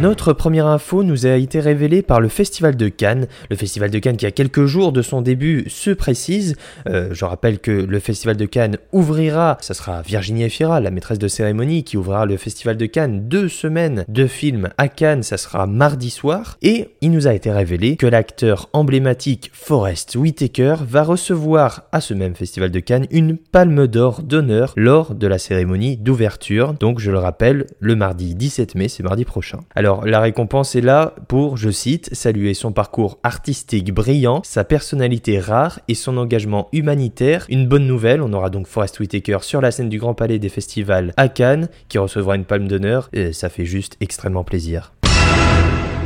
Notre première info nous a été révélée par le Festival de Cannes. Le Festival de Cannes qui a quelques jours de son début se précise. Euh, je rappelle que le Festival de Cannes ouvrira, ça sera Virginie Efira, la maîtresse de cérémonie, qui ouvrira le Festival de Cannes deux semaines de films à Cannes, ça sera mardi soir. Et il nous a été révélé que l'acteur emblématique Forrest Whitaker va recevoir à ce même Festival de Cannes une palme d'or d'honneur lors de la cérémonie d'ouverture. Donc je le rappelle, le mardi 17 mai, c'est mardi prochain. Alors la récompense est là pour, je cite, saluer son parcours artistique brillant, sa personnalité rare et son engagement humanitaire. Une bonne nouvelle, on aura donc Forrest Whitaker sur la scène du Grand Palais des Festivals à Cannes, qui recevra une palme d'honneur, et ça fait juste extrêmement plaisir.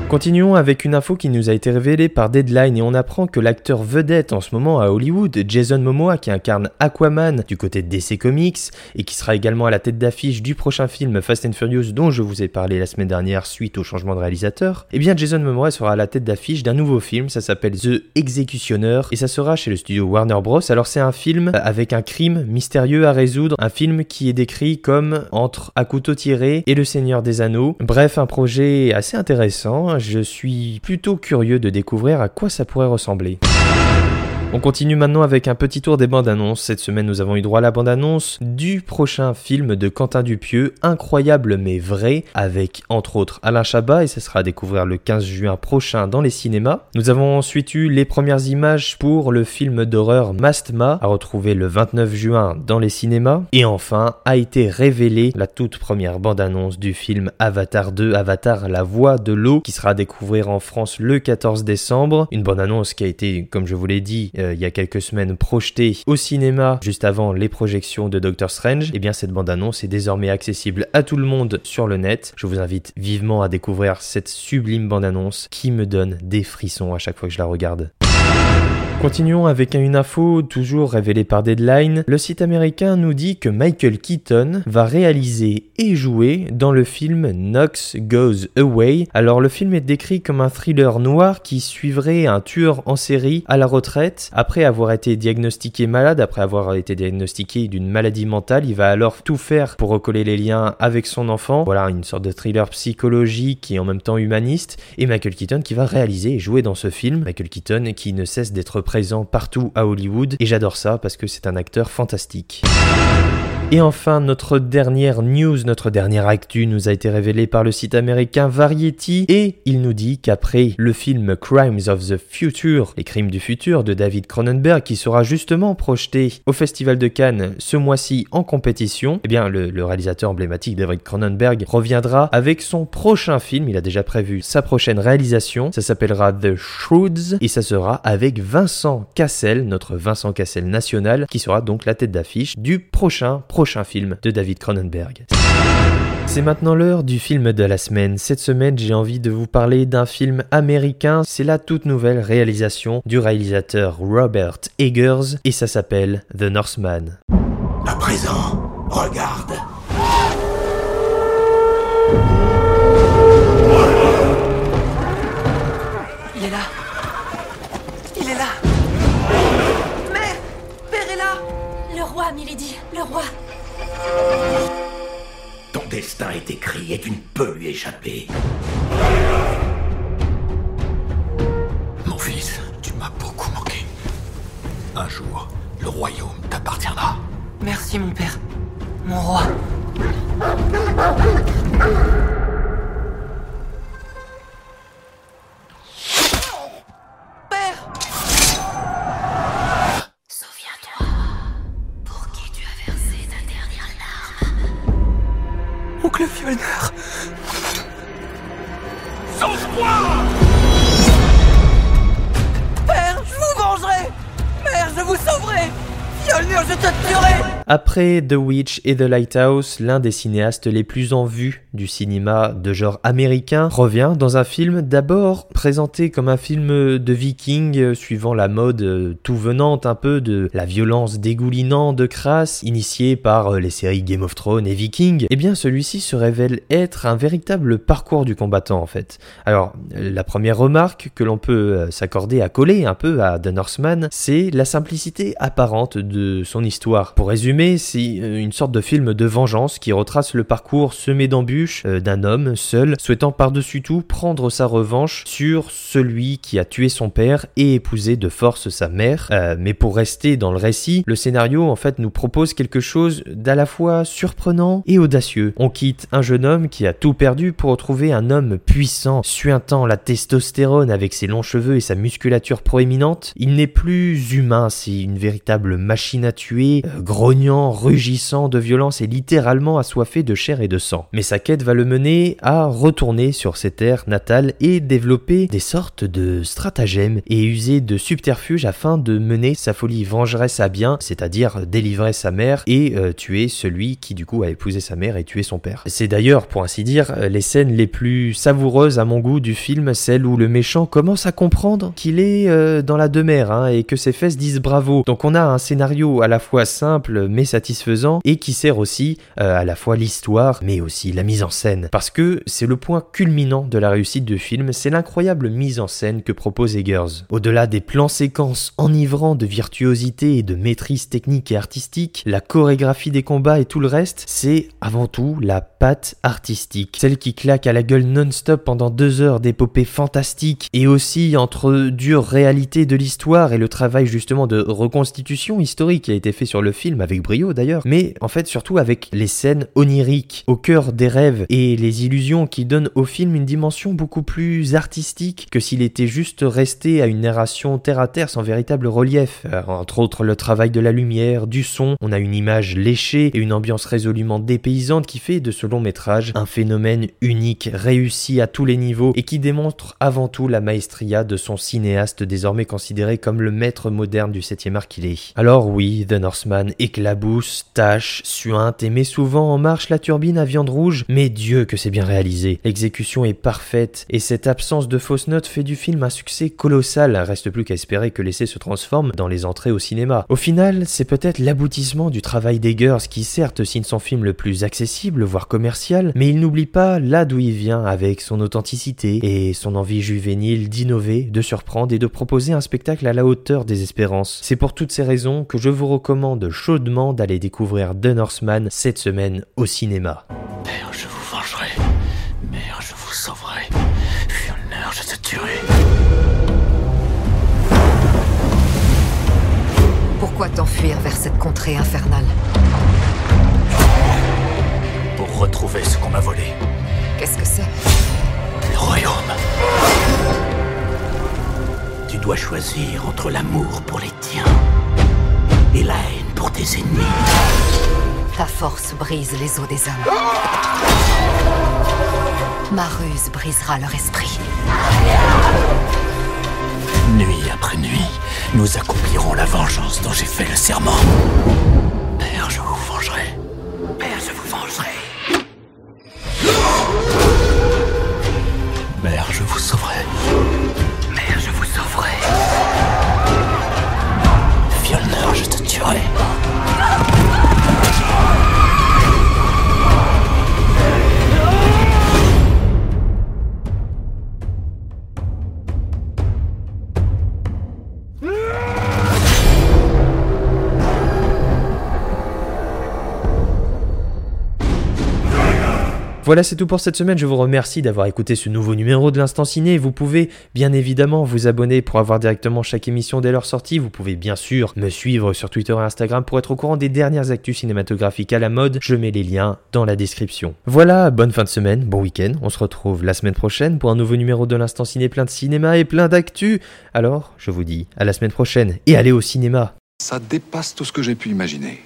Continuons avec une info qui nous a été révélée par Deadline et on apprend que l'acteur vedette en ce moment à Hollywood, Jason Momoa, qui incarne Aquaman du côté DC Comics et qui sera également à la tête d'affiche du prochain film Fast and Furious dont je vous ai parlé la semaine dernière suite au changement de réalisateur, eh bien Jason Momoa sera à la tête d'affiche d'un nouveau film, ça s'appelle The Executioner et ça sera chez le studio Warner Bros. Alors c'est un film avec un crime mystérieux à résoudre, un film qui est décrit comme entre à couteau tiré et le Seigneur des Anneaux. Bref, un projet assez intéressant je suis plutôt curieux de découvrir à quoi ça pourrait ressembler. On continue maintenant avec un petit tour des bandes annonces. Cette semaine, nous avons eu droit à la bande annonce du prochain film de Quentin Dupieux, incroyable mais vrai, avec entre autres Alain Chabat, et ce sera à découvrir le 15 juin prochain dans les cinémas. Nous avons ensuite eu les premières images pour le film d'horreur Mastma, à retrouver le 29 juin dans les cinémas. Et enfin, a été révélée la toute première bande annonce du film Avatar 2, Avatar la voix de l'eau, qui sera à découvrir en France le 14 décembre. Une bande annonce qui a été, comme je vous l'ai dit, euh, il y a quelques semaines projetée au cinéma juste avant les projections de Doctor Strange, et eh bien cette bande-annonce est désormais accessible à tout le monde sur le net. Je vous invite vivement à découvrir cette sublime bande-annonce qui me donne des frissons à chaque fois que je la regarde. Continuons avec une info toujours révélée par Deadline. Le site américain nous dit que Michael Keaton va réaliser et jouer dans le film Knox Goes Away. Alors le film est décrit comme un thriller noir qui suivrait un tueur en série à la retraite après avoir été diagnostiqué malade, après avoir été diagnostiqué d'une maladie mentale. Il va alors tout faire pour recoller les liens avec son enfant. Voilà une sorte de thriller psychologique et en même temps humaniste. Et Michael Keaton qui va réaliser et jouer dans ce film. Michael Keaton qui ne cesse d'être partout à Hollywood et j'adore ça parce que c'est un acteur fantastique. Et enfin, notre dernière news, notre dernière actu nous a été révélée par le site américain Variety. Et il nous dit qu'après le film Crimes of the Future, les crimes du futur de David Cronenberg qui sera justement projeté au Festival de Cannes ce mois-ci en compétition, eh bien le, réalisateur emblématique David Cronenberg reviendra avec son prochain film, il a déjà prévu sa prochaine réalisation, ça s'appellera The Shrewds et ça sera avec Vincent Cassel, notre Vincent Cassel national, qui sera donc la tête d'affiche du prochain prochain film de David Cronenberg. C'est maintenant l'heure du film de la semaine. Cette semaine, j'ai envie de vous parler d'un film américain. C'est la toute nouvelle réalisation du réalisateur Robert Eggers et ça s'appelle The Northman. À présent, regarde. Le roi, Milady, le roi. Ton destin est écrit et tu ne peux lui échapper. Mon fils, tu m'as beaucoup manqué. Un jour, le royaume t'appartiendra. Merci, mon père. Mon roi. Après The Witch et The Lighthouse, l'un des cinéastes les plus en vue du cinéma de genre américain revient dans un film d'abord présenté comme un film de viking euh, suivant la mode euh, tout venante un peu de la violence dégoulinante de crasse initiée par euh, les séries Game of Thrones et Viking. Eh bien celui-ci se révèle être un véritable parcours du combattant en fait. Alors la première remarque que l'on peut s'accorder à coller un peu à The Northman, c'est la simplicité apparente de son histoire. Pour résumer, c'est une sorte de film de vengeance qui retrace le parcours semé d'embûches euh, d'un homme seul souhaitant par-dessus tout prendre sa revanche sur celui qui a tué son père et épousé de force sa mère. Euh, mais pour rester dans le récit, le scénario en fait nous propose quelque chose d'à la fois surprenant et audacieux. On quitte un jeune homme qui a tout perdu pour retrouver un homme puissant, suintant la testostérone avec ses longs cheveux et sa musculature proéminente. Il n'est plus humain, c'est une véritable machine à tuer, euh, grognant, rugissant de violence et littéralement assoiffé de chair et de sang. Mais va le mener à retourner sur ses terres natales et développer des sortes de stratagèmes et user de subterfuges afin de mener sa folie vengeresse à bien, c'est-à-dire délivrer sa mère et euh, tuer celui qui du coup a épousé sa mère et tué son père. C'est d'ailleurs, pour ainsi dire, les scènes les plus savoureuses à mon goût du film, celles où le méchant commence à comprendre qu'il est euh, dans la demeure hein, et que ses fesses disent bravo. Donc on a un scénario à la fois simple mais satisfaisant et qui sert aussi euh, à la fois l'histoire mais aussi la mise en scène. Parce que c'est le point culminant de la réussite du film, c'est l'incroyable mise en scène que propose Eggers. Au-delà des plans séquences enivrants de virtuosité et de maîtrise technique et artistique, la chorégraphie des combats et tout le reste, c'est avant tout la patte artistique. Celle qui claque à la gueule non-stop pendant deux heures d'épopée fantastique et aussi entre dure réalité de l'histoire et le travail justement de reconstitution historique qui a été fait sur le film avec brio d'ailleurs, mais en fait surtout avec les scènes oniriques au cœur des rêves et les illusions qui donnent au film une dimension beaucoup plus artistique que s'il était juste resté à une narration terre à terre sans véritable relief. Euh, entre autres le travail de la lumière, du son, on a une image léchée et une ambiance résolument dépaysante qui fait de ce long métrage un phénomène unique, réussi à tous les niveaux et qui démontre avant tout la maestria de son cinéaste désormais considéré comme le maître moderne du 7 art qu'il est. Alors oui, The Northman éclabousse, tâche, suinte et met souvent en marche la turbine à viande rouge, mais Dieu que c'est bien réalisé. L'exécution est parfaite et cette absence de fausses notes fait du film un succès colossal. Reste plus qu'à espérer que l'essai se transforme dans les entrées au cinéma. Au final, c'est peut-être l'aboutissement du travail d'Eggers qui certes signe son film le plus accessible, voire commercial, mais il n'oublie pas là d'où il vient avec son authenticité et son envie juvénile d'innover, de surprendre et de proposer un spectacle à la hauteur des espérances. C'est pour toutes ces raisons que je vous recommande chaudement d'aller découvrir The Northman cette semaine au cinéma. Pourquoi t'enfuir vers cette contrée infernale Pour retrouver ce qu'on m'a volé. Qu'est-ce que c'est Le royaume. Tu dois choisir entre l'amour pour les tiens et la haine pour tes ennemis. Ta force brise les os des hommes. Ma ruse brisera leur esprit. Nuit après nuit, nous accomplirons la vengeance dont j'ai fait le serment. Père, je vous vengerai. Père, je vous vengerai. Voilà, c'est tout pour cette semaine. Je vous remercie d'avoir écouté ce nouveau numéro de l'Instant Ciné. Vous pouvez bien évidemment vous abonner pour avoir directement chaque émission dès leur sortie. Vous pouvez bien sûr me suivre sur Twitter et Instagram pour être au courant des dernières actus cinématographiques à la mode. Je mets les liens dans la description. Voilà, bonne fin de semaine, bon week-end. On se retrouve la semaine prochaine pour un nouveau numéro de l'Instant Ciné plein de cinéma et plein d'actu. Alors, je vous dis à la semaine prochaine et allez au cinéma. Ça dépasse tout ce que j'ai pu imaginer.